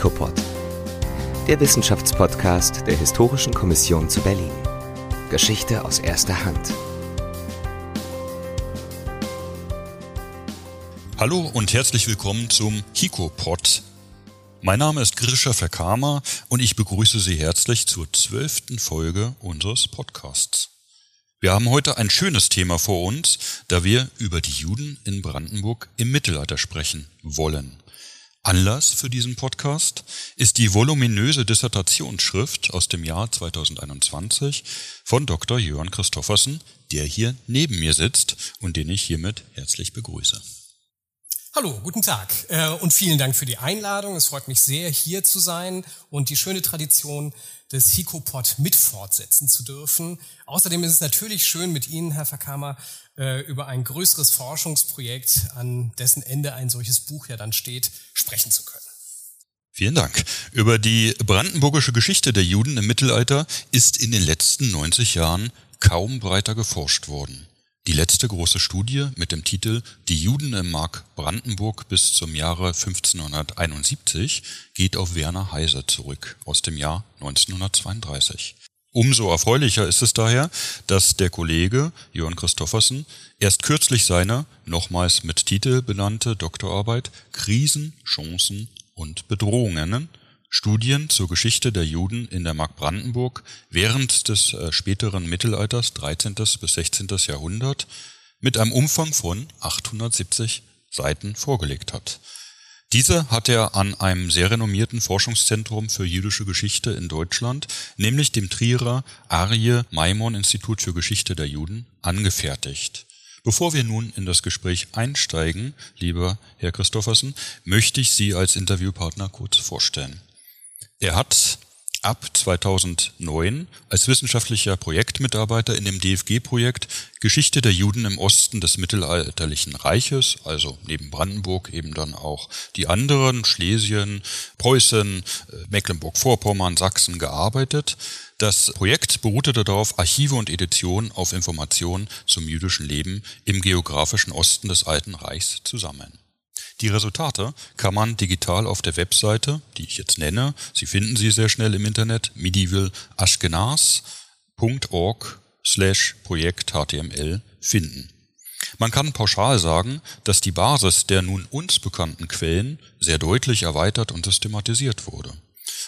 HICOPOD, der Wissenschaftspodcast der Historischen Kommission zu Berlin. Geschichte aus erster Hand. Hallo und herzlich willkommen zum HICOPOD. Mein Name ist Grisha Verkama und ich begrüße Sie herzlich zur zwölften Folge unseres Podcasts. Wir haben heute ein schönes Thema vor uns, da wir über die Juden in Brandenburg im Mittelalter sprechen wollen. Anlass für diesen Podcast ist die voluminöse Dissertationsschrift aus dem Jahr 2021 von Dr. Jörn Christoffersen, der hier neben mir sitzt und den ich hiermit herzlich begrüße. Hallo, guten Tag äh, und vielen Dank für die Einladung. Es freut mich sehr, hier zu sein und die schöne Tradition des Hikopod mit fortsetzen zu dürfen. Außerdem ist es natürlich schön, mit Ihnen, Herr Verkamer, äh, über ein größeres Forschungsprojekt, an dessen Ende ein solches Buch ja dann steht, sprechen zu können. Vielen Dank. Über die brandenburgische Geschichte der Juden im Mittelalter ist in den letzten 90 Jahren kaum breiter geforscht worden. Die letzte große Studie mit dem Titel Die Juden im Mark Brandenburg bis zum Jahre 1571 geht auf Werner Heise zurück aus dem Jahr 1932. Umso erfreulicher ist es daher, dass der Kollege Jörn Christoffersen erst kürzlich seine, nochmals mit Titel benannte Doktorarbeit Krisen, Chancen und Bedrohungen Studien zur Geschichte der Juden in der Mark Brandenburg während des äh, späteren Mittelalters 13. bis 16. Jahrhundert mit einem Umfang von 870 Seiten vorgelegt hat. Diese hat er an einem sehr renommierten Forschungszentrum für jüdische Geschichte in Deutschland, nämlich dem Trierer Arie Maimon Institut für Geschichte der Juden, angefertigt. Bevor wir nun in das Gespräch einsteigen, lieber Herr Christoffersen, möchte ich Sie als Interviewpartner kurz vorstellen. Er hat ab 2009 als wissenschaftlicher Projektmitarbeiter in dem DFG-Projekt Geschichte der Juden im Osten des mittelalterlichen Reiches, also neben Brandenburg eben dann auch die anderen, Schlesien, Preußen, äh, Mecklenburg-Vorpommern, Sachsen gearbeitet. Das Projekt beruhte darauf, Archive und Editionen auf Informationen zum jüdischen Leben im geografischen Osten des Alten Reichs zu sammeln. Die Resultate kann man digital auf der Webseite, die ich jetzt nenne, Sie finden sie sehr schnell im Internet, medievalashkenaz.org slash Projekt HTML finden. Man kann pauschal sagen, dass die Basis der nun uns bekannten Quellen sehr deutlich erweitert und systematisiert wurde.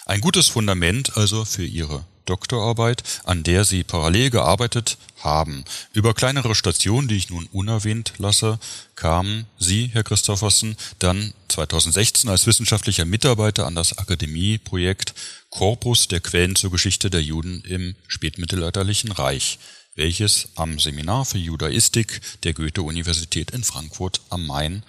Ein gutes Fundament also für Ihre Doktorarbeit, an der Sie parallel gearbeitet haben. Über kleinere Stationen, die ich nun unerwähnt lasse, kamen Sie, Herr Christoffersen, dann 2016 als wissenschaftlicher Mitarbeiter an das Akademieprojekt Korpus der Quellen zur Geschichte der Juden im spätmittelalterlichen Reich, welches am Seminar für Judaistik der Goethe-Universität in Frankfurt am Main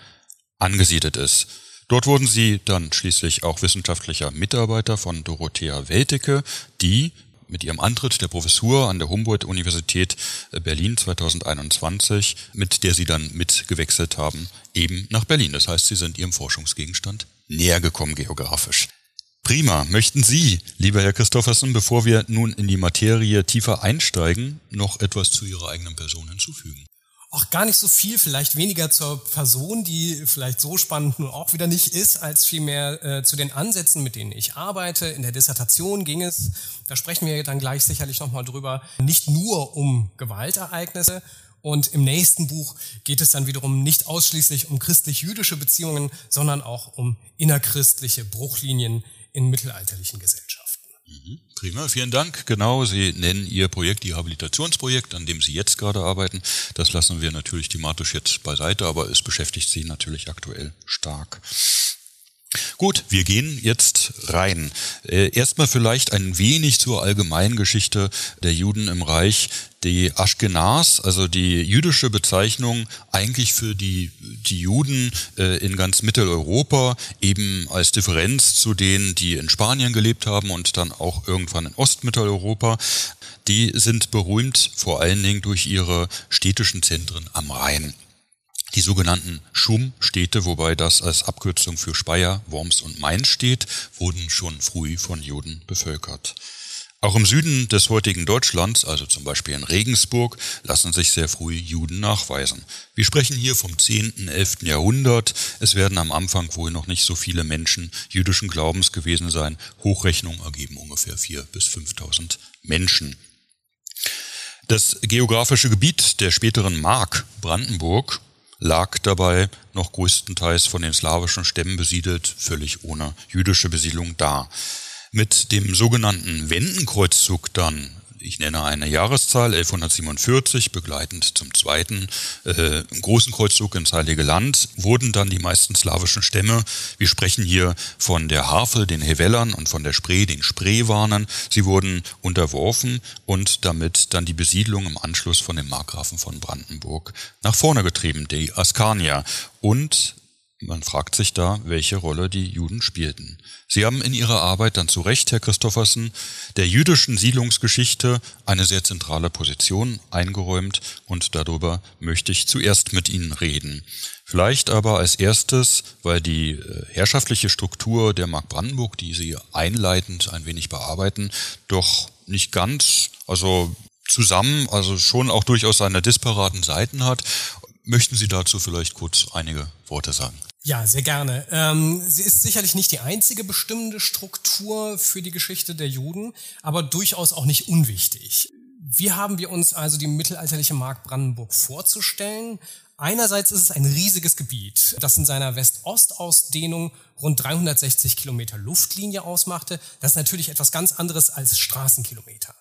angesiedelt ist. Dort wurden sie dann schließlich auch wissenschaftlicher Mitarbeiter von Dorothea Weltecke, die mit ihrem Antritt der Professur an der Humboldt-Universität Berlin 2021, mit der sie dann mitgewechselt haben, eben nach Berlin. Das heißt, sie sind ihrem Forschungsgegenstand näher gekommen geografisch. Prima. Möchten Sie, lieber Herr Christoffersen, bevor wir nun in die Materie tiefer einsteigen, noch etwas zu Ihrer eigenen Person hinzufügen? Auch gar nicht so viel, vielleicht weniger zur Person, die vielleicht so spannend nun auch wieder nicht ist, als vielmehr äh, zu den Ansätzen, mit denen ich arbeite. In der Dissertation ging es, da sprechen wir dann gleich sicherlich nochmal drüber, nicht nur um Gewaltereignisse. Und im nächsten Buch geht es dann wiederum nicht ausschließlich um christlich-jüdische Beziehungen, sondern auch um innerchristliche Bruchlinien in mittelalterlichen Gesellschaften. Mhm. Prima, vielen Dank. Genau, Sie nennen Ihr Projekt, Ihr Habilitationsprojekt, an dem Sie jetzt gerade arbeiten. Das lassen wir natürlich thematisch jetzt beiseite, aber es beschäftigt Sie natürlich aktuell stark. Gut, wir gehen jetzt rein. Äh, erstmal vielleicht ein wenig zur Allgemeingeschichte der Juden im Reich. Die Ashkenaz, also die jüdische Bezeichnung eigentlich für die, die Juden äh, in ganz Mitteleuropa, eben als Differenz zu denen, die in Spanien gelebt haben und dann auch irgendwann in Ostmitteleuropa, die sind berühmt vor allen Dingen durch ihre städtischen Zentren am Rhein die sogenannten Schum-Städte, wobei das als Abkürzung für Speyer, Worms und Main steht, wurden schon früh von Juden bevölkert. Auch im Süden des heutigen Deutschlands, also zum Beispiel in Regensburg, lassen sich sehr früh Juden nachweisen. Wir sprechen hier vom 10., 11. Jahrhundert. Es werden am Anfang wohl noch nicht so viele Menschen jüdischen Glaubens gewesen sein. Hochrechnungen ergeben ungefähr 4.000 bis 5.000 Menschen. Das geografische Gebiet der späteren Mark Brandenburg lag dabei noch größtenteils von den slawischen Stämmen besiedelt, völlig ohne jüdische Besiedlung da. Mit dem sogenannten Wendenkreuzzug dann ich nenne eine Jahreszahl, 1147, begleitend zum zweiten äh, großen Kreuzzug ins Heilige Land, wurden dann die meisten slawischen Stämme, wir sprechen hier von der Havel, den Hevellern und von der Spree, den Spreewarnern, sie wurden unterworfen und damit dann die Besiedlung im Anschluss von dem Markgrafen von Brandenburg nach vorne getrieben, die Askanier. Und man fragt sich da, welche Rolle die Juden spielten. Sie haben in Ihrer Arbeit dann zu Recht, Herr Christoffersen, der jüdischen Siedlungsgeschichte eine sehr zentrale Position eingeräumt und darüber möchte ich zuerst mit Ihnen reden. Vielleicht aber als erstes, weil die äh, herrschaftliche Struktur der Mark Brandenburg, die Sie einleitend ein wenig bearbeiten, doch nicht ganz, also zusammen, also schon auch durchaus seine disparaten Seiten hat. Möchten Sie dazu vielleicht kurz einige Worte sagen? Ja, sehr gerne. Ähm, sie ist sicherlich nicht die einzige bestimmende Struktur für die Geschichte der Juden, aber durchaus auch nicht unwichtig. Wie haben wir uns also die mittelalterliche Mark Brandenburg vorzustellen? Einerseits ist es ein riesiges Gebiet, das in seiner West-Ost-Ausdehnung rund 360 Kilometer Luftlinie ausmachte. Das ist natürlich etwas ganz anderes als Straßenkilometer.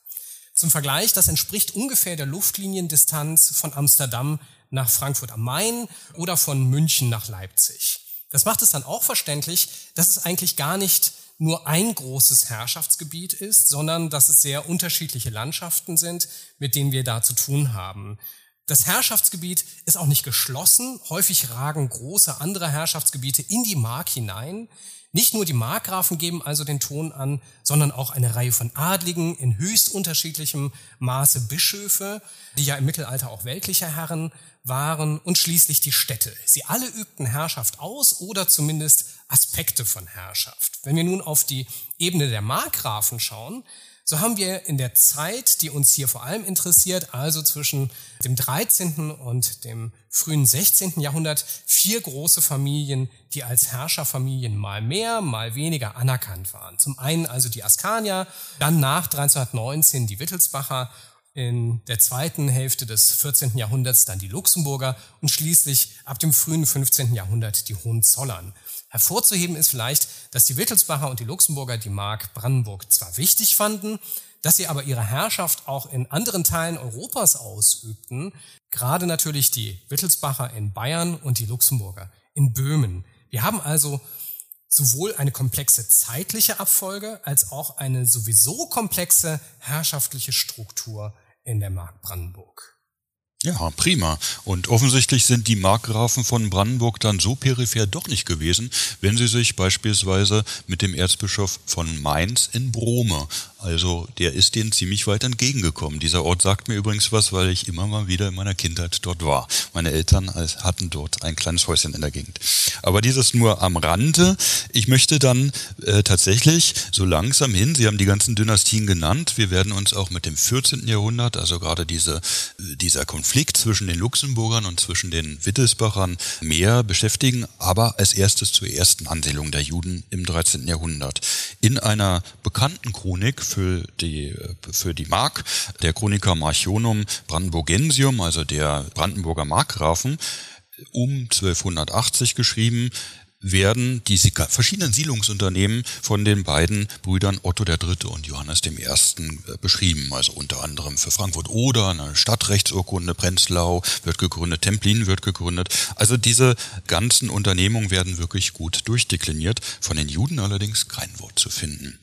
Zum Vergleich, das entspricht ungefähr der Luftliniendistanz von Amsterdam nach Frankfurt am Main oder von München nach Leipzig. Das macht es dann auch verständlich, dass es eigentlich gar nicht nur ein großes Herrschaftsgebiet ist, sondern dass es sehr unterschiedliche Landschaften sind, mit denen wir da zu tun haben. Das Herrschaftsgebiet ist auch nicht geschlossen. Häufig ragen große andere Herrschaftsgebiete in die Mark hinein. Nicht nur die Markgrafen geben also den Ton an, sondern auch eine Reihe von Adligen in höchst unterschiedlichem Maße Bischöfe, die ja im Mittelalter auch weltliche Herren waren und schließlich die Städte. Sie alle übten Herrschaft aus oder zumindest Aspekte von Herrschaft. Wenn wir nun auf die Ebene der Markgrafen schauen, so haben wir in der Zeit, die uns hier vor allem interessiert, also zwischen dem 13. und dem frühen 16. Jahrhundert, vier große Familien, die als Herrscherfamilien mal mehr, mal weniger anerkannt waren. Zum einen also die Askanier, dann nach 1319 die Wittelsbacher in der zweiten Hälfte des 14. Jahrhunderts dann die Luxemburger und schließlich ab dem frühen 15. Jahrhundert die Hohenzollern. Hervorzuheben ist vielleicht, dass die Wittelsbacher und die Luxemburger die Mark Brandenburg zwar wichtig fanden, dass sie aber ihre Herrschaft auch in anderen Teilen Europas ausübten, gerade natürlich die Wittelsbacher in Bayern und die Luxemburger in Böhmen. Wir haben also sowohl eine komplexe zeitliche Abfolge als auch eine sowieso komplexe herrschaftliche Struktur in der Mark Brandenburg. Ja, prima. Und offensichtlich sind die Markgrafen von Brandenburg dann so peripher doch nicht gewesen, wenn sie sich beispielsweise mit dem Erzbischof von Mainz in Brome also der ist denen ziemlich weit entgegengekommen. Dieser Ort sagt mir übrigens was, weil ich immer mal wieder in meiner Kindheit dort war. Meine Eltern hatten dort ein kleines Häuschen in der Gegend. Aber dieses nur am Rande. Ich möchte dann äh, tatsächlich so langsam hin, Sie haben die ganzen Dynastien genannt, wir werden uns auch mit dem 14. Jahrhundert, also gerade diese, dieser Konflikt zwischen den Luxemburgern und zwischen den Wittelsbachern mehr beschäftigen, aber als erstes zur ersten Ansiedlung der Juden im 13. Jahrhundert. In einer bekannten Chronik für die, für die Mark, der Chroniker Marchionum Brandenburgensium, also der Brandenburger Markgrafen, um 1280 geschrieben, werden die verschiedenen Siedlungsunternehmen von den beiden Brüdern Otto III. und Johannes I. Äh, beschrieben. Also unter anderem für Frankfurt oder eine Stadtrechtsurkunde, Prenzlau wird gegründet, Templin wird gegründet. Also diese ganzen Unternehmungen werden wirklich gut durchdekliniert. Von den Juden allerdings kein Wort zu finden.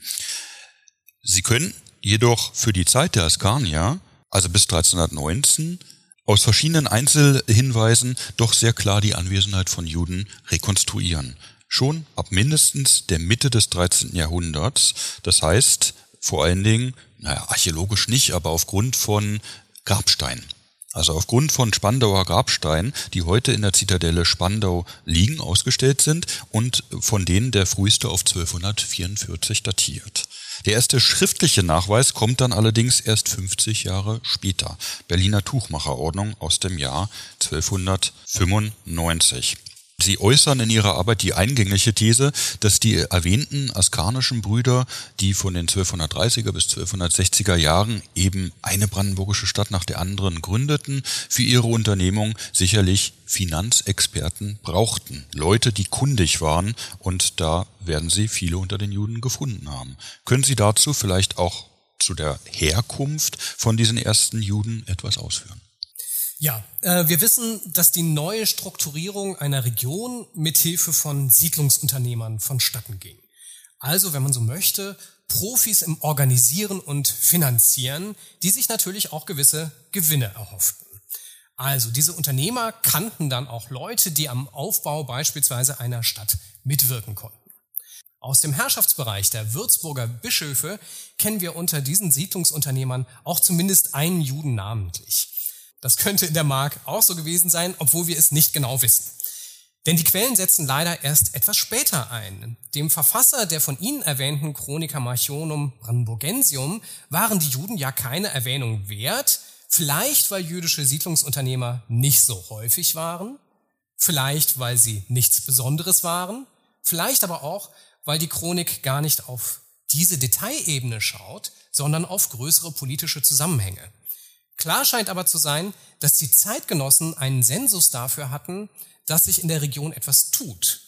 Sie können jedoch für die Zeit der Askanier, also bis 1319, aus verschiedenen Einzelhinweisen doch sehr klar die Anwesenheit von Juden rekonstruieren. Schon ab mindestens der Mitte des 13. Jahrhunderts, das heißt vor allen Dingen, naja, archäologisch nicht, aber aufgrund von Grabsteinen. Also aufgrund von Spandauer Grabsteinen, die heute in der Zitadelle Spandau liegen, ausgestellt sind und von denen der früheste auf 1244 datiert. Der erste schriftliche Nachweis kommt dann allerdings erst 50 Jahre später. Berliner Tuchmacherordnung aus dem Jahr 1295. Sie äußern in ihrer Arbeit die eingängliche These, dass die erwähnten askanischen Brüder, die von den 1230er bis 1260er Jahren eben eine brandenburgische Stadt nach der anderen gründeten, für ihre Unternehmung sicherlich Finanzexperten brauchten. Leute, die kundig waren und da werden sie viele unter den Juden gefunden haben. Können Sie dazu vielleicht auch zu der Herkunft von diesen ersten Juden etwas ausführen? Ja, äh, wir wissen, dass die neue Strukturierung einer Region mithilfe von Siedlungsunternehmern vonstatten ging. Also, wenn man so möchte, Profis im Organisieren und Finanzieren, die sich natürlich auch gewisse Gewinne erhofften. Also diese Unternehmer kannten dann auch Leute, die am Aufbau beispielsweise einer Stadt mitwirken konnten. Aus dem Herrschaftsbereich der Würzburger Bischöfe kennen wir unter diesen Siedlungsunternehmern auch zumindest einen Juden namentlich. Das könnte in der Mark auch so gewesen sein, obwohl wir es nicht genau wissen. Denn die Quellen setzen leider erst etwas später ein. Dem Verfasser der von Ihnen erwähnten Chronica Marchionum Brandenburgensium waren die Juden ja keine Erwähnung wert, vielleicht weil jüdische Siedlungsunternehmer nicht so häufig waren, vielleicht weil sie nichts Besonderes waren, vielleicht aber auch, weil die Chronik gar nicht auf diese Detailebene schaut, sondern auf größere politische Zusammenhänge. Klar scheint aber zu sein, dass die Zeitgenossen einen Sensus dafür hatten, dass sich in der Region etwas tut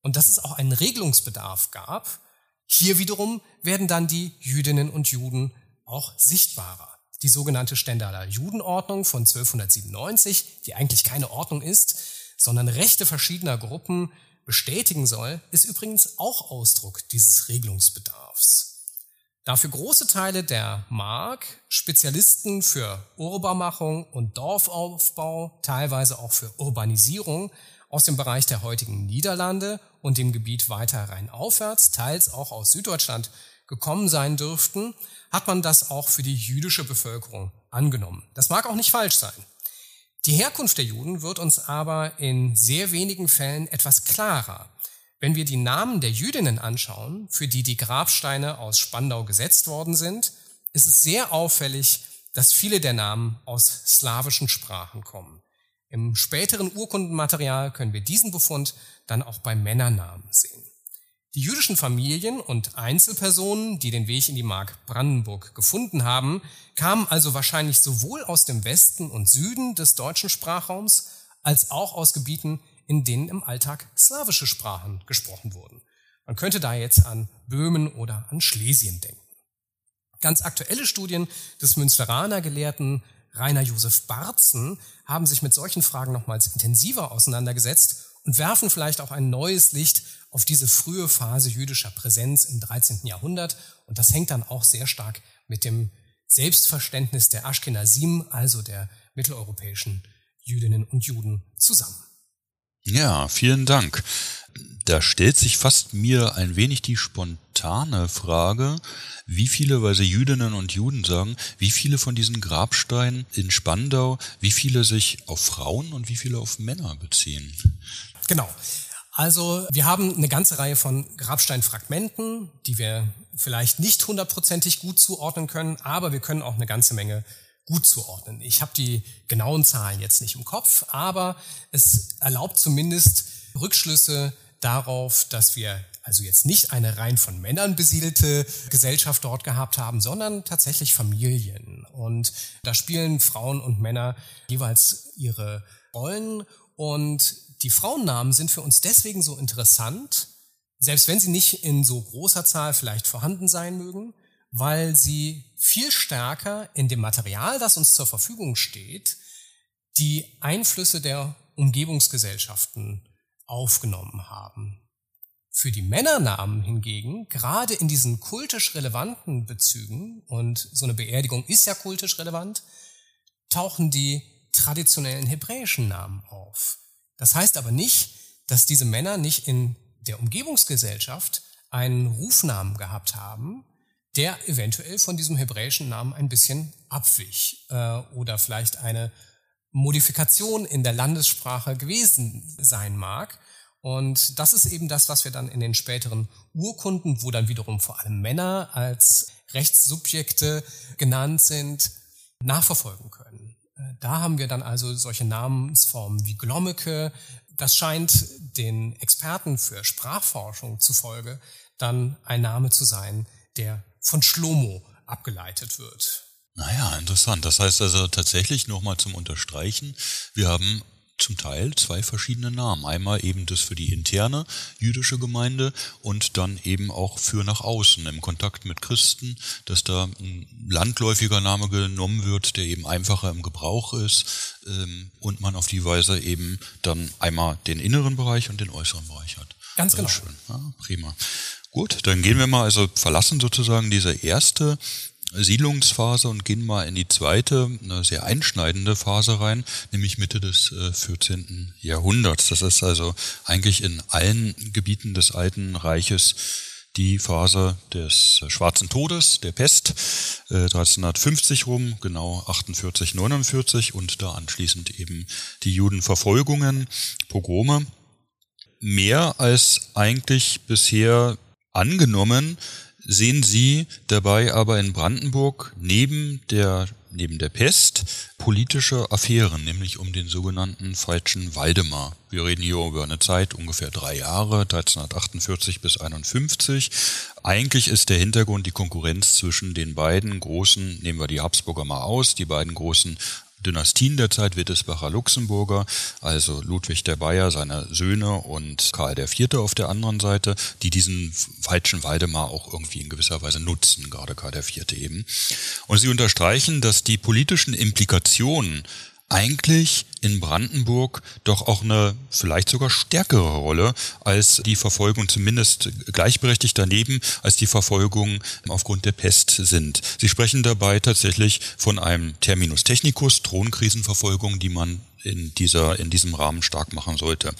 und dass es auch einen Regelungsbedarf gab. Hier wiederum werden dann die Jüdinnen und Juden auch sichtbarer. Die sogenannte Stendaler Judenordnung von 1297, die eigentlich keine Ordnung ist, sondern Rechte verschiedener Gruppen bestätigen soll, ist übrigens auch Ausdruck dieses Regelungsbedarfs. Da für große Teile der Mark Spezialisten für Urbarmachung und Dorfaufbau, teilweise auch für Urbanisierung aus dem Bereich der heutigen Niederlande und dem Gebiet weiter rheinaufwärts, teils auch aus Süddeutschland gekommen sein dürften, hat man das auch für die jüdische Bevölkerung angenommen. Das mag auch nicht falsch sein. Die Herkunft der Juden wird uns aber in sehr wenigen Fällen etwas klarer. Wenn wir die Namen der Jüdinnen anschauen, für die die Grabsteine aus Spandau gesetzt worden sind, ist es sehr auffällig, dass viele der Namen aus slawischen Sprachen kommen. Im späteren Urkundenmaterial können wir diesen Befund dann auch bei Männernamen sehen. Die jüdischen Familien und Einzelpersonen, die den Weg in die Mark Brandenburg gefunden haben, kamen also wahrscheinlich sowohl aus dem Westen und Süden des deutschen Sprachraums als auch aus Gebieten, in denen im Alltag slawische Sprachen gesprochen wurden. Man könnte da jetzt an Böhmen oder an Schlesien denken. Ganz aktuelle Studien des Münsteraner Gelehrten Rainer Josef Barzen haben sich mit solchen Fragen nochmals intensiver auseinandergesetzt und werfen vielleicht auch ein neues Licht auf diese frühe Phase jüdischer Präsenz im 13. Jahrhundert. Und das hängt dann auch sehr stark mit dem Selbstverständnis der Ashkenazim, also der mitteleuropäischen Jüdinnen und Juden, zusammen. Ja, vielen Dank. Da stellt sich fast mir ein wenig die spontane Frage, wie viele, weil Sie Jüdinnen und Juden sagen, wie viele von diesen Grabsteinen in Spandau, wie viele sich auf Frauen und wie viele auf Männer beziehen? Genau. Also wir haben eine ganze Reihe von Grabsteinfragmenten, die wir vielleicht nicht hundertprozentig gut zuordnen können, aber wir können auch eine ganze Menge gut zuordnen. Ich habe die genauen Zahlen jetzt nicht im Kopf, aber es erlaubt zumindest Rückschlüsse darauf, dass wir also jetzt nicht eine rein von Männern besiedelte Gesellschaft dort gehabt haben, sondern tatsächlich Familien. Und da spielen Frauen und Männer jeweils ihre Rollen. Und die Frauennamen sind für uns deswegen so interessant, selbst wenn sie nicht in so großer Zahl vielleicht vorhanden sein mögen, weil sie viel stärker in dem Material, das uns zur Verfügung steht, die Einflüsse der Umgebungsgesellschaften aufgenommen haben. Für die Männernamen hingegen, gerade in diesen kultisch relevanten Bezügen, und so eine Beerdigung ist ja kultisch relevant, tauchen die traditionellen hebräischen Namen auf. Das heißt aber nicht, dass diese Männer nicht in der Umgebungsgesellschaft einen Rufnamen gehabt haben, der eventuell von diesem hebräischen Namen ein bisschen abwich äh, oder vielleicht eine Modifikation in der Landessprache gewesen sein mag. Und das ist eben das, was wir dann in den späteren Urkunden, wo dann wiederum vor allem Männer als Rechtssubjekte genannt sind, nachverfolgen können. Äh, da haben wir dann also solche Namensformen wie Glommeke. Das scheint den Experten für Sprachforschung zufolge dann ein Name zu sein, der von Schlomo abgeleitet wird. Naja, interessant. Das heißt also tatsächlich nochmal zum Unterstreichen, wir haben zum Teil zwei verschiedene Namen. Einmal eben das für die interne jüdische Gemeinde und dann eben auch für nach außen im Kontakt mit Christen, dass da ein landläufiger Name genommen wird, der eben einfacher im Gebrauch ist ähm, und man auf die Weise eben dann einmal den inneren Bereich und den äußeren Bereich hat. Ganz genau. schön. Ja, prima. Gut, dann gehen wir mal, also verlassen sozusagen diese erste Siedlungsphase und gehen mal in die zweite, eine sehr einschneidende Phase rein, nämlich Mitte des äh, 14. Jahrhunderts. Das ist also eigentlich in allen Gebieten des Alten Reiches die Phase des Schwarzen Todes, der Pest, äh, 1350 rum, genau 48, 49 und da anschließend eben die Judenverfolgungen, Pogrome. Mehr als eigentlich bisher angenommen, sehen Sie dabei aber in Brandenburg neben der neben der Pest politische Affären, nämlich um den sogenannten falschen Waldemar. Wir reden hier über eine Zeit ungefähr drei Jahre, 1348 bis 51. Eigentlich ist der Hintergrund die Konkurrenz zwischen den beiden großen, nehmen wir die Habsburger mal aus, die beiden großen Dynastien der Zeit Wittelsbacher Luxemburger, also Ludwig der Bayer, seine Söhne und Karl IV. auf der anderen Seite, die diesen falschen Waldemar auch irgendwie in gewisser Weise nutzen, gerade Karl IV. eben. Und sie unterstreichen, dass die politischen Implikationen eigentlich in Brandenburg doch auch eine vielleicht sogar stärkere Rolle als die Verfolgung, zumindest gleichberechtigt daneben, als die Verfolgung aufgrund der Pest sind. Sie sprechen dabei tatsächlich von einem Terminus technicus, Thronkrisenverfolgung, die man in dieser, in diesem Rahmen stark machen sollte.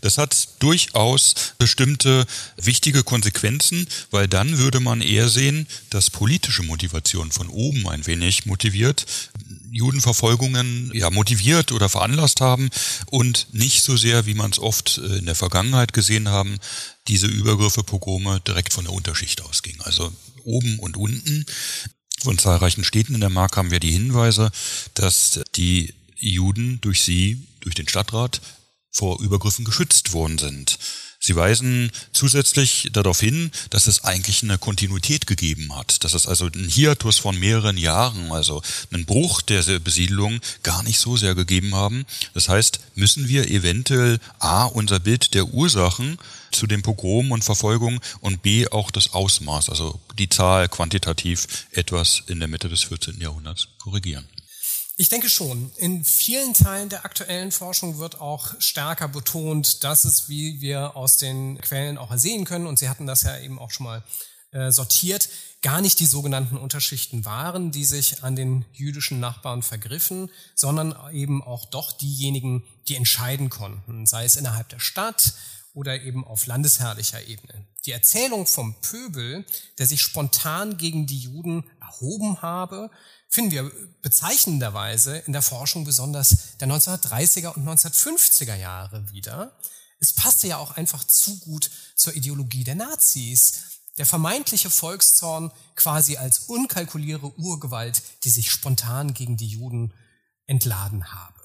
Das hat durchaus bestimmte wichtige Konsequenzen, weil dann würde man eher sehen, dass politische Motivation von oben ein wenig motiviert, Judenverfolgungen ja motiviert oder veranlasst haben und nicht so sehr, wie man es oft äh, in der Vergangenheit gesehen haben, diese Übergriffe, Pogrome direkt von der Unterschicht ausging. Also oben und unten. Von zahlreichen Städten in der Mark haben wir die Hinweise, dass die Juden durch sie, durch den Stadtrat, vor Übergriffen geschützt worden sind. Sie weisen zusätzlich darauf hin, dass es eigentlich eine Kontinuität gegeben hat, dass es also einen Hiatus von mehreren Jahren, also einen Bruch der Besiedlung gar nicht so sehr gegeben haben. Das heißt, müssen wir eventuell A, unser Bild der Ursachen zu den Pogromen und Verfolgungen und B, auch das Ausmaß, also die Zahl quantitativ etwas in der Mitte des 14. Jahrhunderts korrigieren. Ich denke schon. In vielen Teilen der aktuellen Forschung wird auch stärker betont, dass es, wie wir aus den Quellen auch ersehen können, und Sie hatten das ja eben auch schon mal äh, sortiert, gar nicht die sogenannten Unterschichten waren, die sich an den jüdischen Nachbarn vergriffen, sondern eben auch doch diejenigen, die entscheiden konnten, sei es innerhalb der Stadt oder eben auf landesherrlicher Ebene. Die Erzählung vom Pöbel, der sich spontan gegen die Juden erhoben habe, finden wir bezeichnenderweise in der Forschung besonders der 1930er und 1950er Jahre wieder. Es passte ja auch einfach zu gut zur Ideologie der Nazis. Der vermeintliche Volkszorn quasi als unkalkuliere Urgewalt, die sich spontan gegen die Juden entladen habe.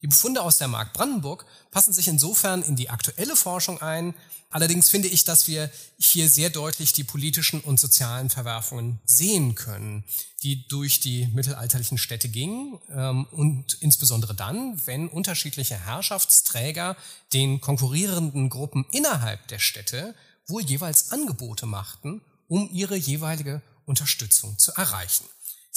Die Befunde aus der Mark Brandenburg passen sich insofern in die aktuelle Forschung ein. Allerdings finde ich, dass wir hier sehr deutlich die politischen und sozialen Verwerfungen sehen können, die durch die mittelalterlichen Städte gingen ähm, und insbesondere dann, wenn unterschiedliche Herrschaftsträger den konkurrierenden Gruppen innerhalb der Städte wohl jeweils Angebote machten, um ihre jeweilige Unterstützung zu erreichen.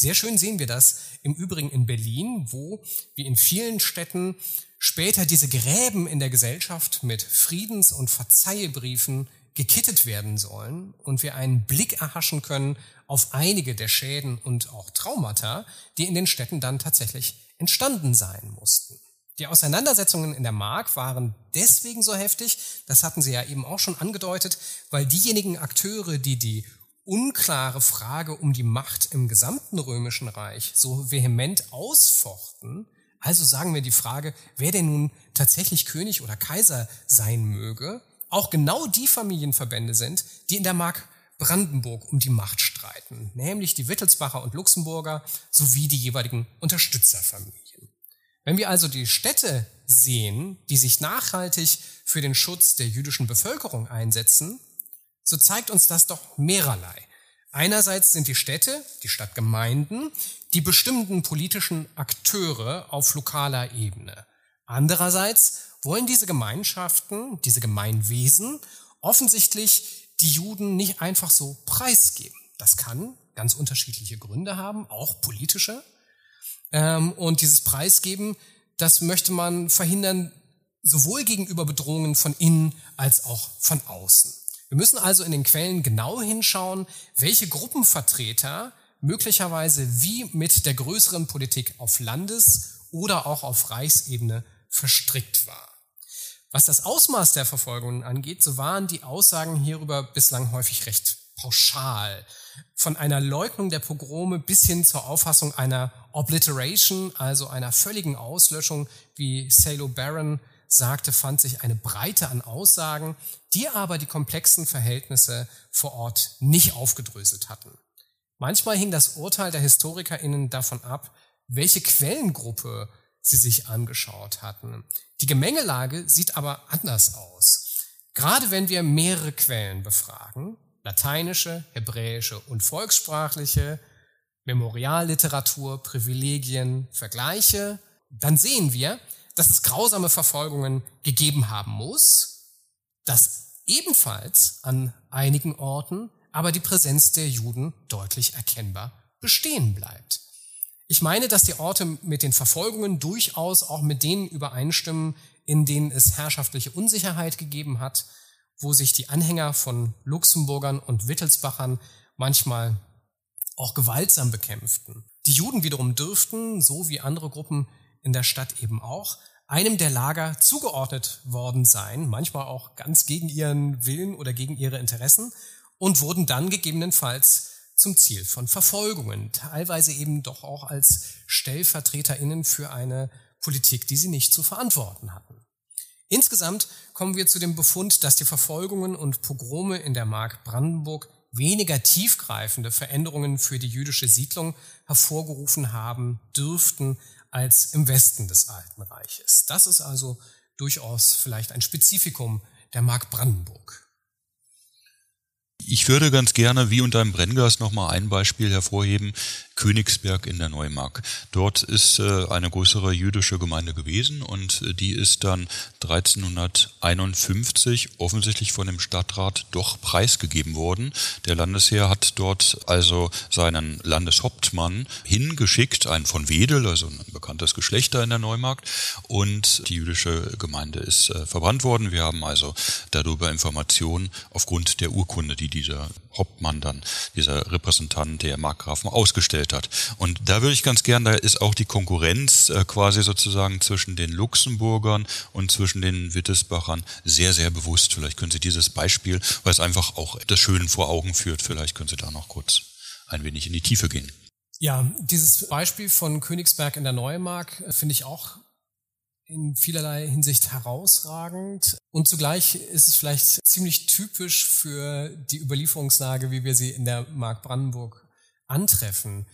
Sehr schön sehen wir das im Übrigen in Berlin, wo, wie in vielen Städten, später diese Gräben in der Gesellschaft mit Friedens- und Verzeihbriefen gekittet werden sollen und wir einen Blick erhaschen können auf einige der Schäden und auch Traumata, die in den Städten dann tatsächlich entstanden sein mussten. Die Auseinandersetzungen in der Mark waren deswegen so heftig, das hatten Sie ja eben auch schon angedeutet, weil diejenigen Akteure, die die unklare Frage um die Macht im gesamten römischen Reich so vehement ausfochten, Also sagen wir die Frage, wer denn nun tatsächlich König oder Kaiser sein möge, auch genau die Familienverbände sind, die in der Mark Brandenburg um die Macht streiten, nämlich die Wittelsbacher und Luxemburger sowie die jeweiligen Unterstützerfamilien. Wenn wir also die Städte sehen, die sich nachhaltig für den Schutz der jüdischen Bevölkerung einsetzen, so zeigt uns das doch mehrerlei. Einerseits sind die Städte, die Stadtgemeinden, die bestimmten politischen Akteure auf lokaler Ebene. Andererseits wollen diese Gemeinschaften, diese Gemeinwesen offensichtlich die Juden nicht einfach so preisgeben. Das kann ganz unterschiedliche Gründe haben, auch politische. Ähm, und dieses Preisgeben, das möchte man verhindern, sowohl gegenüber Bedrohungen von innen als auch von außen. Wir müssen also in den Quellen genau hinschauen, welche Gruppenvertreter möglicherweise wie mit der größeren Politik auf Landes- oder auch auf Reichsebene verstrickt war. Was das Ausmaß der Verfolgungen angeht, so waren die Aussagen hierüber bislang häufig recht pauschal. Von einer Leugnung der Pogrome bis hin zur Auffassung einer Obliteration, also einer völligen Auslöschung, wie Salo Barron sagte, fand sich eine Breite an Aussagen, die aber die komplexen Verhältnisse vor Ort nicht aufgedröselt hatten. Manchmal hing das Urteil der HistorikerInnen davon ab, welche Quellengruppe sie sich angeschaut hatten. Die Gemengelage sieht aber anders aus. Gerade wenn wir mehrere Quellen befragen, lateinische, hebräische und volkssprachliche, Memorialliteratur, Privilegien, Vergleiche, dann sehen wir, dass es grausame Verfolgungen gegeben haben muss, dass ebenfalls an einigen Orten aber die Präsenz der Juden deutlich erkennbar bestehen bleibt. Ich meine, dass die Orte mit den Verfolgungen durchaus auch mit denen übereinstimmen, in denen es herrschaftliche Unsicherheit gegeben hat, wo sich die Anhänger von Luxemburgern und Wittelsbachern manchmal auch gewaltsam bekämpften. Die Juden wiederum dürften, so wie andere Gruppen in der Stadt eben auch, einem der Lager zugeordnet worden sein, manchmal auch ganz gegen ihren Willen oder gegen ihre Interessen und wurden dann gegebenenfalls zum Ziel von Verfolgungen, teilweise eben doch auch als Stellvertreterinnen für eine Politik, die sie nicht zu verantworten hatten. Insgesamt kommen wir zu dem Befund, dass die Verfolgungen und Pogrome in der Mark Brandenburg weniger tiefgreifende Veränderungen für die jüdische Siedlung hervorgerufen haben dürften als im Westen des Alten Reiches. Das ist also durchaus vielleicht ein Spezifikum der Mark Brandenburg. Ich würde ganz gerne, wie unter einem Brennglas, nochmal ein Beispiel hervorheben. Königsberg in der Neumark. Dort ist äh, eine größere jüdische Gemeinde gewesen und äh, die ist dann 1351 offensichtlich von dem Stadtrat doch preisgegeben worden. Der Landesherr hat dort also seinen Landeshauptmann hingeschickt, einen von Wedel, also ein bekanntes Geschlechter in der Neumark, und die jüdische Gemeinde ist äh, verbrannt worden. Wir haben also darüber Informationen aufgrund der Urkunde, die dieser Hauptmann dann, dieser Repräsentant der Markgrafen ausgestellt hat. Und da würde ich ganz gern, da ist auch die Konkurrenz äh, quasi sozusagen zwischen den Luxemburgern und zwischen den Wittelsbachern sehr, sehr bewusst. Vielleicht können Sie dieses Beispiel, weil es einfach auch das Schöne vor Augen führt, vielleicht können Sie da noch kurz ein wenig in die Tiefe gehen. Ja, dieses Beispiel von Königsberg in der Neumark äh, finde ich auch in vielerlei Hinsicht herausragend. Und zugleich ist es vielleicht ziemlich typisch für die Überlieferungslage, wie wir sie in der Mark Brandenburg antreffen.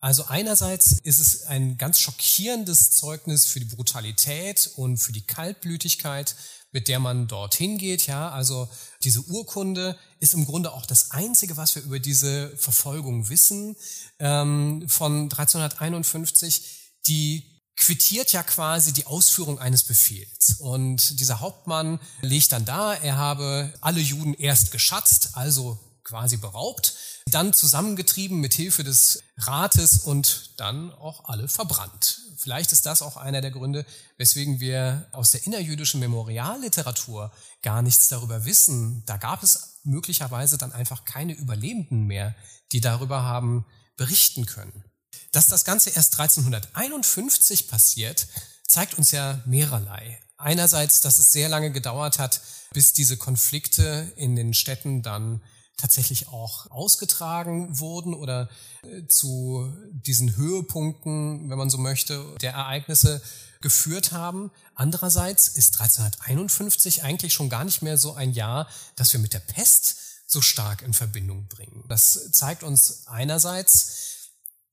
Also einerseits ist es ein ganz schockierendes Zeugnis für die Brutalität und für die Kaltblütigkeit, mit der man dorthin geht. Ja, also diese Urkunde ist im Grunde auch das Einzige, was wir über diese Verfolgung wissen ähm, von 1351, die quittiert ja quasi die Ausführung eines Befehls. Und dieser Hauptmann legt dann da, er habe alle Juden erst geschatzt, also quasi beraubt, dann zusammengetrieben mit Hilfe des Rates und dann auch alle verbrannt. Vielleicht ist das auch einer der Gründe, weswegen wir aus der innerjüdischen Memorialliteratur gar nichts darüber wissen. Da gab es möglicherweise dann einfach keine Überlebenden mehr, die darüber haben berichten können. Dass das Ganze erst 1351 passiert, zeigt uns ja mehrerlei. Einerseits, dass es sehr lange gedauert hat, bis diese Konflikte in den Städten dann tatsächlich auch ausgetragen wurden oder äh, zu diesen Höhepunkten, wenn man so möchte, der Ereignisse geführt haben. Andererseits ist 1351 eigentlich schon gar nicht mehr so ein Jahr, das wir mit der Pest so stark in Verbindung bringen. Das zeigt uns einerseits,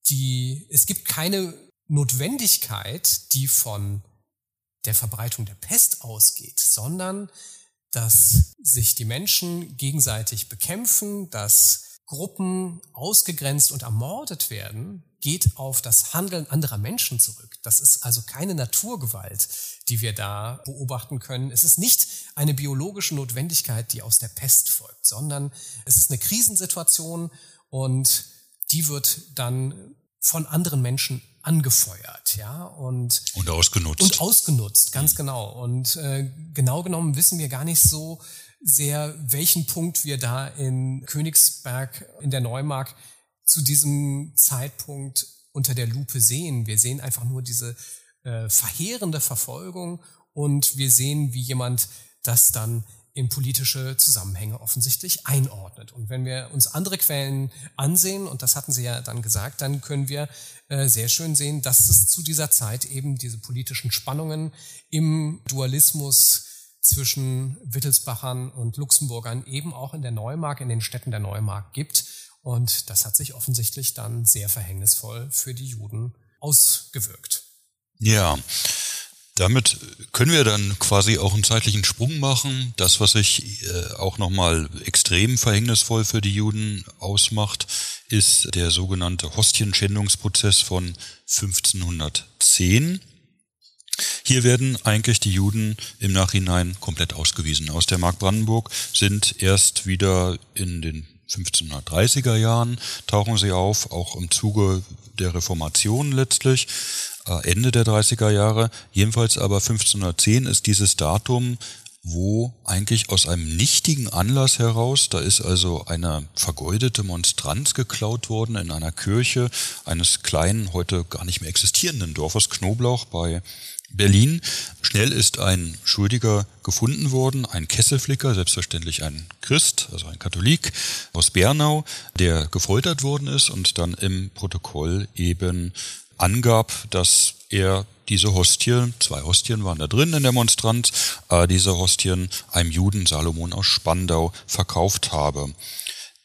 die, es gibt keine Notwendigkeit, die von der Verbreitung der Pest ausgeht, sondern dass sich die Menschen gegenseitig bekämpfen, dass Gruppen ausgegrenzt und ermordet werden, geht auf das Handeln anderer Menschen zurück. Das ist also keine Naturgewalt, die wir da beobachten können. Es ist nicht eine biologische Notwendigkeit, die aus der Pest folgt, sondern es ist eine Krisensituation und die wird dann von anderen Menschen angefeuert, ja und und ausgenutzt und ausgenutzt, ganz mhm. genau. Und äh, genau genommen wissen wir gar nicht so sehr, welchen Punkt wir da in Königsberg in der Neumark zu diesem Zeitpunkt unter der Lupe sehen. Wir sehen einfach nur diese äh, verheerende Verfolgung und wir sehen, wie jemand das dann in politische Zusammenhänge offensichtlich einordnet. Und wenn wir uns andere Quellen ansehen, und das hatten Sie ja dann gesagt, dann können wir äh, sehr schön sehen, dass es zu dieser Zeit eben diese politischen Spannungen im Dualismus zwischen Wittelsbachern und Luxemburgern eben auch in der Neumark, in den Städten der Neumark gibt. Und das hat sich offensichtlich dann sehr verhängnisvoll für die Juden ausgewirkt. Ja, damit können wir dann quasi auch einen zeitlichen Sprung machen. Das, was sich äh, auch nochmal extrem verhängnisvoll für die Juden ausmacht, ist der sogenannte Hostienschändungsprozess von 1510. Hier werden eigentlich die Juden im Nachhinein komplett ausgewiesen. Aus der Mark Brandenburg sind erst wieder in den 1530er Jahren tauchen sie auf, auch im Zuge der Reformation letztlich. Äh, Ende der 30er Jahre. Jedenfalls aber 1510 ist dieses Datum, wo eigentlich aus einem nichtigen Anlass heraus, da ist also eine vergeudete Monstranz geklaut worden in einer Kirche eines kleinen, heute gar nicht mehr existierenden Dorfes Knoblauch bei Berlin. Schnell ist ein Schuldiger gefunden worden, ein Kesselflicker, selbstverständlich ein Christ, also ein Katholik aus Bernau, der gefoltert worden ist und dann im Protokoll eben angab, dass er diese Hostien, zwei Hostien waren da drin in der Monstranz, äh, diese Hostien einem Juden Salomon aus Spandau verkauft habe.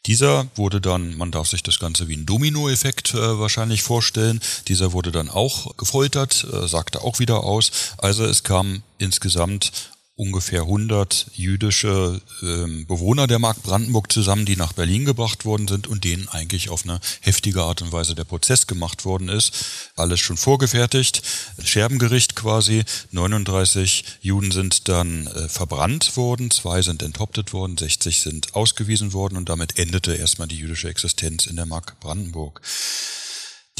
Dieser wurde dann, man darf sich das Ganze wie ein Dominoeffekt äh, wahrscheinlich vorstellen, dieser wurde dann auch gefoltert, äh, sagte auch wieder aus. Also es kam insgesamt ungefähr 100 jüdische ähm, Bewohner der Mark Brandenburg zusammen, die nach Berlin gebracht worden sind und denen eigentlich auf eine heftige Art und Weise der Prozess gemacht worden ist. Alles schon vorgefertigt, Scherbengericht quasi. 39 Juden sind dann äh, verbrannt worden, zwei sind enthauptet worden, 60 sind ausgewiesen worden und damit endete erstmal die jüdische Existenz in der Mark Brandenburg.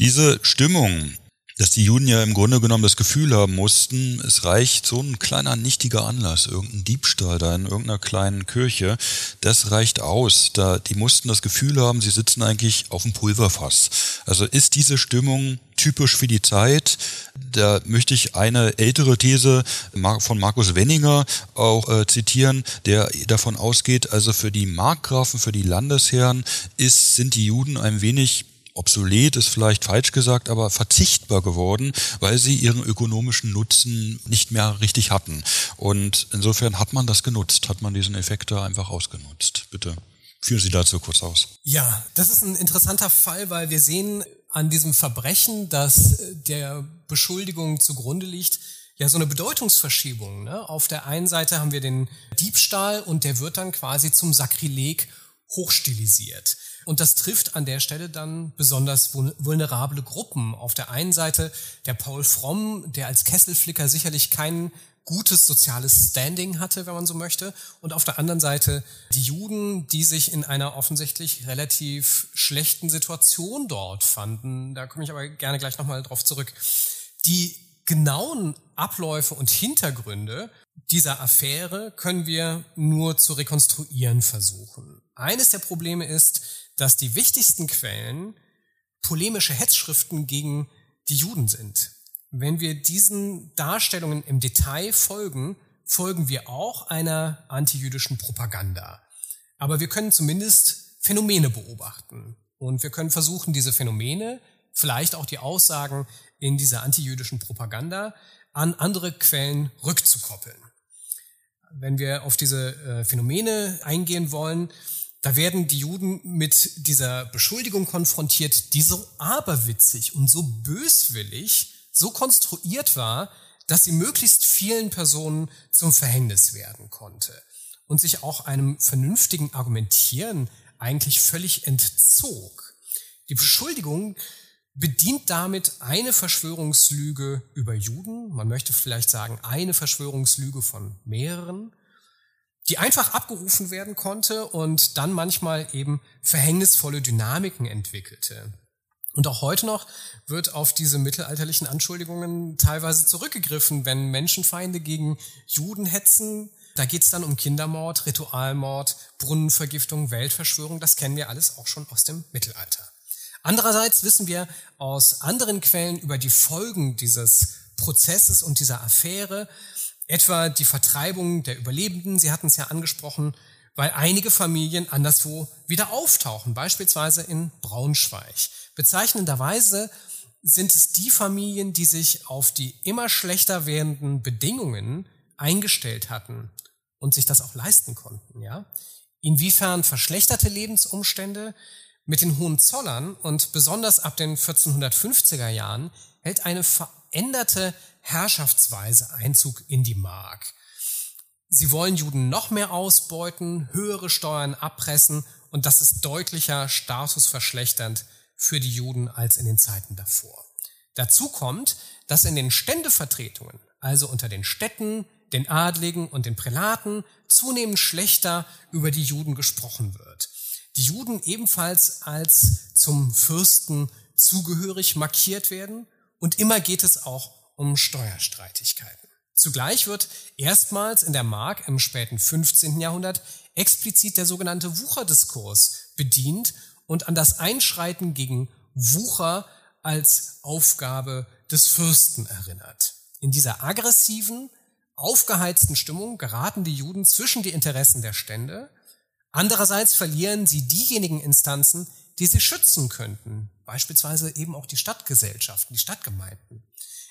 Diese Stimmung dass die Juden ja im Grunde genommen das Gefühl haben mussten, es reicht so ein kleiner nichtiger Anlass, irgendein Diebstahl da in irgendeiner kleinen Kirche, das reicht aus. Da, die mussten das Gefühl haben, sie sitzen eigentlich auf dem Pulverfass. Also ist diese Stimmung typisch für die Zeit. Da möchte ich eine ältere These von Markus Wenninger auch äh, zitieren, der davon ausgeht, also für die Markgrafen, für die Landesherren ist, sind die Juden ein wenig obsolet ist vielleicht falsch gesagt, aber verzichtbar geworden, weil sie ihren ökonomischen Nutzen nicht mehr richtig hatten. Und insofern hat man das genutzt, hat man diesen Effekt da einfach ausgenutzt. Bitte. Führen Sie dazu kurz aus. Ja, das ist ein interessanter Fall, weil wir sehen an diesem Verbrechen, das der Beschuldigung zugrunde liegt, ja so eine Bedeutungsverschiebung. Ne? Auf der einen Seite haben wir den Diebstahl und der wird dann quasi zum Sakrileg hochstilisiert. Und das trifft an der Stelle dann besonders vulnerable Gruppen. Auf der einen Seite der Paul Fromm, der als Kesselflicker sicherlich kein gutes soziales Standing hatte, wenn man so möchte. Und auf der anderen Seite die Juden, die sich in einer offensichtlich relativ schlechten Situation dort fanden. Da komme ich aber gerne gleich nochmal drauf zurück. Die genauen Abläufe und Hintergründe dieser Affäre können wir nur zu rekonstruieren versuchen. Eines der Probleme ist, dass die wichtigsten Quellen polemische Hetzschriften gegen die Juden sind. Wenn wir diesen Darstellungen im Detail folgen, folgen wir auch einer antijüdischen Propaganda. Aber wir können zumindest Phänomene beobachten. Und wir können versuchen, diese Phänomene, vielleicht auch die Aussagen in dieser antijüdischen Propaganda, an andere Quellen rückzukoppeln. Wenn wir auf diese äh, Phänomene eingehen wollen, da werden die Juden mit dieser Beschuldigung konfrontiert, die so aberwitzig und so böswillig, so konstruiert war, dass sie möglichst vielen Personen zum Verhängnis werden konnte und sich auch einem vernünftigen Argumentieren eigentlich völlig entzog. Die Beschuldigung bedient damit eine Verschwörungslüge über Juden, man möchte vielleicht sagen eine Verschwörungslüge von mehreren, die einfach abgerufen werden konnte und dann manchmal eben verhängnisvolle Dynamiken entwickelte. Und auch heute noch wird auf diese mittelalterlichen Anschuldigungen teilweise zurückgegriffen, wenn Menschenfeinde gegen Juden hetzen. Da geht es dann um Kindermord, Ritualmord, Brunnenvergiftung, Weltverschwörung. Das kennen wir alles auch schon aus dem Mittelalter. Andererseits wissen wir aus anderen Quellen über die Folgen dieses Prozesses und dieser Affäre, etwa die Vertreibung der Überlebenden, Sie hatten es ja angesprochen, weil einige Familien anderswo wieder auftauchen, beispielsweise in Braunschweig. Bezeichnenderweise sind es die Familien, die sich auf die immer schlechter werdenden Bedingungen eingestellt hatten und sich das auch leisten konnten, ja. Inwiefern verschlechterte Lebensumstände mit den Hohenzollern und besonders ab den 1450er Jahren hält eine veränderte Herrschaftsweise Einzug in die Mark. Sie wollen Juden noch mehr ausbeuten, höhere Steuern abpressen und das ist deutlicher statusverschlechternd für die Juden als in den Zeiten davor. Dazu kommt, dass in den Ständevertretungen, also unter den Städten, den Adligen und den Prälaten, zunehmend schlechter über die Juden gesprochen wird die Juden ebenfalls als zum Fürsten zugehörig markiert werden und immer geht es auch um Steuerstreitigkeiten. Zugleich wird erstmals in der Mark im späten 15. Jahrhundert explizit der sogenannte Wucherdiskurs bedient und an das Einschreiten gegen Wucher als Aufgabe des Fürsten erinnert. In dieser aggressiven, aufgeheizten Stimmung geraten die Juden zwischen die Interessen der Stände Andererseits verlieren sie diejenigen Instanzen, die sie schützen könnten, beispielsweise eben auch die Stadtgesellschaften, die Stadtgemeinden.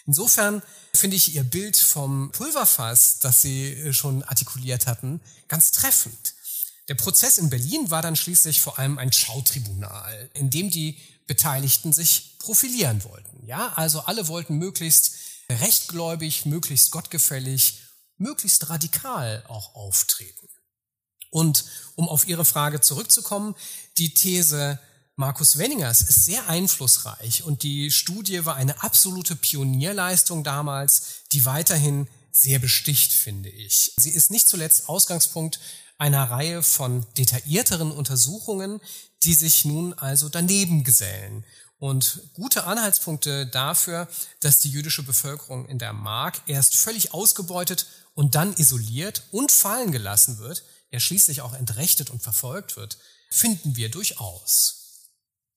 Insofern finde ich Ihr Bild vom Pulverfass, das Sie schon artikuliert hatten, ganz treffend. Der Prozess in Berlin war dann schließlich vor allem ein Schautribunal, in dem die Beteiligten sich profilieren wollten. Ja, also alle wollten möglichst rechtgläubig, möglichst gottgefällig, möglichst radikal auch auftreten. Und um auf Ihre Frage zurückzukommen, die These Markus Wenningers ist sehr einflussreich und die Studie war eine absolute Pionierleistung damals, die weiterhin sehr besticht, finde ich. Sie ist nicht zuletzt Ausgangspunkt einer Reihe von detaillierteren Untersuchungen, die sich nun also daneben gesellen und gute Anhaltspunkte dafür, dass die jüdische Bevölkerung in der Mark erst völlig ausgebeutet und dann isoliert und fallen gelassen wird, er schließlich auch entrechtet und verfolgt wird, finden wir durchaus.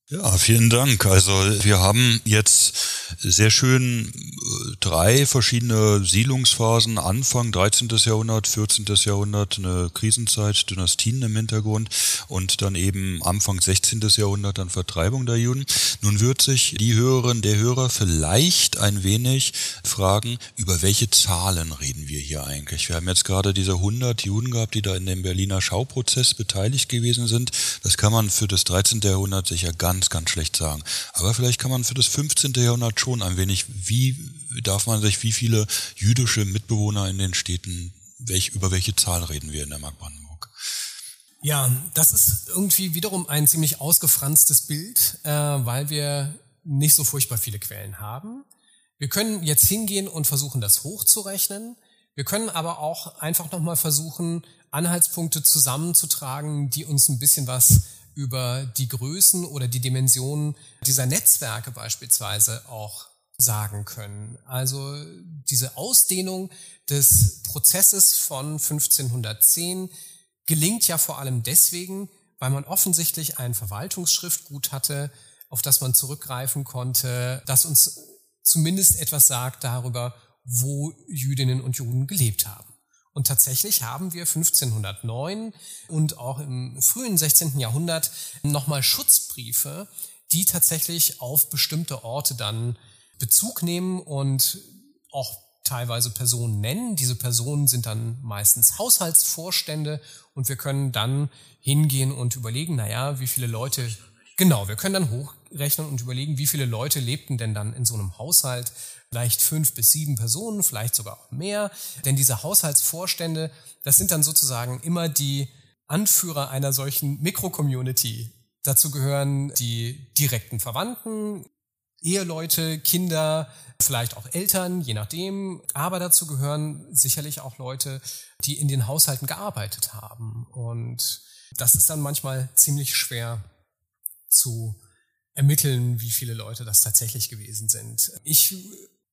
Ja, vielen Dank. Also wir haben jetzt sehr schön äh, drei verschiedene Siedlungsphasen. Anfang 13. Jahrhundert, 14. Jahrhundert, eine Krisenzeit, Dynastien im Hintergrund und dann eben Anfang 16. Jahrhundert dann Vertreibung der Juden. Nun wird sich die Hörerin, der Hörer vielleicht ein wenig fragen, über welche Zahlen reden wir hier eigentlich? Wir haben jetzt gerade diese 100 Juden gehabt, die da in dem Berliner Schauprozess beteiligt gewesen sind. Das kann man für das 13. Jahrhundert sicher ganz ganz, ganz schlecht sagen. Aber vielleicht kann man für das 15. Jahrhundert schon ein wenig, wie darf man sich, wie viele jüdische Mitbewohner in den Städten, welch, über welche Zahl reden wir in der Mark Brandenburg? Ja, das ist irgendwie wiederum ein ziemlich ausgefranstes Bild, äh, weil wir nicht so furchtbar viele Quellen haben. Wir können jetzt hingehen und versuchen, das hochzurechnen. Wir können aber auch einfach nochmal versuchen, Anhaltspunkte zusammenzutragen, die uns ein bisschen was über die Größen oder die Dimensionen dieser Netzwerke beispielsweise auch sagen können. Also diese Ausdehnung des Prozesses von 1510 gelingt ja vor allem deswegen, weil man offensichtlich ein Verwaltungsschriftgut hatte, auf das man zurückgreifen konnte, das uns zumindest etwas sagt darüber, wo Jüdinnen und Juden gelebt haben. Und tatsächlich haben wir 1509 und auch im frühen 16. Jahrhundert nochmal Schutzbriefe, die tatsächlich auf bestimmte Orte dann Bezug nehmen und auch teilweise Personen nennen. Diese Personen sind dann meistens Haushaltsvorstände und wir können dann hingehen und überlegen, naja, wie viele Leute, genau, wir können dann hochrechnen und überlegen, wie viele Leute lebten denn dann in so einem Haushalt. Vielleicht fünf bis sieben Personen, vielleicht sogar auch mehr. Denn diese Haushaltsvorstände, das sind dann sozusagen immer die Anführer einer solchen Mikrocommunity. Dazu gehören die direkten Verwandten, Eheleute, Kinder, vielleicht auch Eltern, je nachdem. Aber dazu gehören sicherlich auch Leute, die in den Haushalten gearbeitet haben. Und das ist dann manchmal ziemlich schwer zu ermitteln, wie viele Leute das tatsächlich gewesen sind. Ich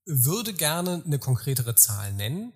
würde gerne eine konkretere Zahl nennen,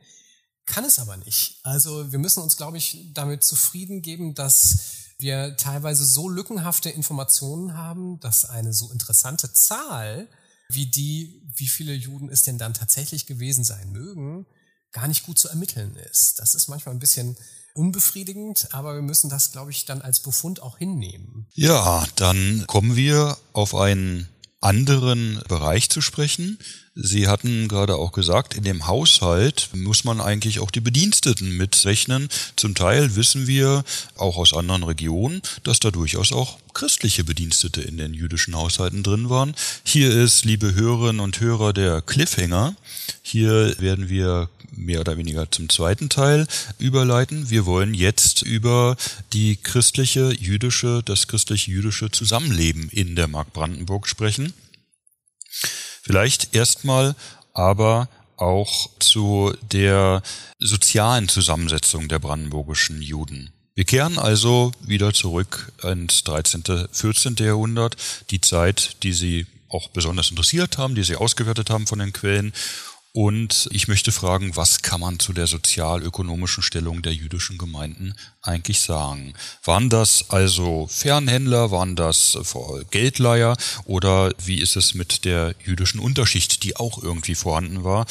kann es aber nicht. Also wir müssen uns, glaube ich, damit zufrieden geben, dass wir teilweise so lückenhafte Informationen haben, dass eine so interessante Zahl wie die, wie viele Juden es denn dann tatsächlich gewesen sein mögen, gar nicht gut zu ermitteln ist. Das ist manchmal ein bisschen unbefriedigend, aber wir müssen das, glaube ich, dann als Befund auch hinnehmen. Ja, dann kommen wir auf einen anderen Bereich zu sprechen. Sie hatten gerade auch gesagt, in dem Haushalt muss man eigentlich auch die Bediensteten mitrechnen. Zum Teil wissen wir auch aus anderen Regionen, dass da durchaus auch christliche Bedienstete in den jüdischen Haushalten drin waren. Hier ist, liebe Hörerinnen und Hörer, der Cliffhanger. Hier werden wir mehr oder weniger zum zweiten Teil überleiten. Wir wollen jetzt über die christliche jüdische, das christlich jüdische Zusammenleben in der Mark Brandenburg sprechen. Vielleicht erstmal aber auch zu der sozialen Zusammensetzung der brandenburgischen Juden. Wir kehren also wieder zurück ins 13., 14. Jahrhundert, die Zeit, die Sie auch besonders interessiert haben, die Sie ausgewertet haben von den Quellen und ich möchte fragen, was kann man zu der sozialökonomischen Stellung der jüdischen Gemeinden eigentlich sagen? Waren das also Fernhändler, waren das Geldleiher oder wie ist es mit der jüdischen Unterschicht, die auch irgendwie vorhanden war?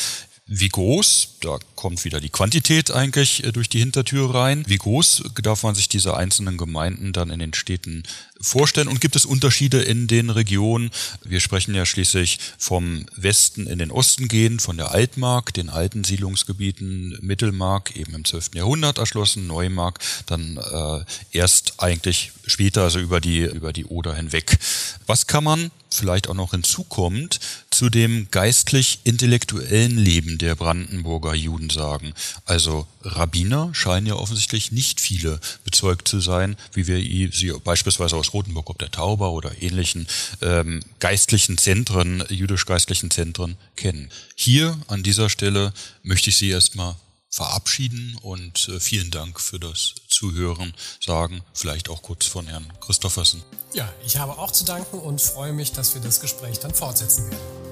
Wie groß, da kommt wieder die Quantität eigentlich äh, durch die Hintertür rein, wie groß darf man sich diese einzelnen Gemeinden dann in den Städten vorstellen und gibt es Unterschiede in den Regionen? Wir sprechen ja schließlich vom Westen in den Osten gehen, von der Altmark, den alten Siedlungsgebieten, Mittelmark, eben im 12. Jahrhundert erschlossen, Neumark, dann äh, erst eigentlich später, also über die, über die Oder hinweg. Was kann man vielleicht auch noch hinzukommt, zu dem geistlich-intellektuellen Leben der Brandenburger Juden sagen. Also Rabbiner scheinen ja offensichtlich nicht viele bezeugt zu sein, wie wir sie beispielsweise aus Rothenburg ob der Tauber oder ähnlichen ähm, geistlichen Zentren, jüdisch-geistlichen Zentren kennen. Hier an dieser Stelle möchte ich Sie erstmal verabschieden und äh, vielen Dank für das Zuhören sagen, vielleicht auch kurz von Herrn Christoffersen. Ja, ich habe auch zu danken und freue mich, dass wir das Gespräch dann fortsetzen werden.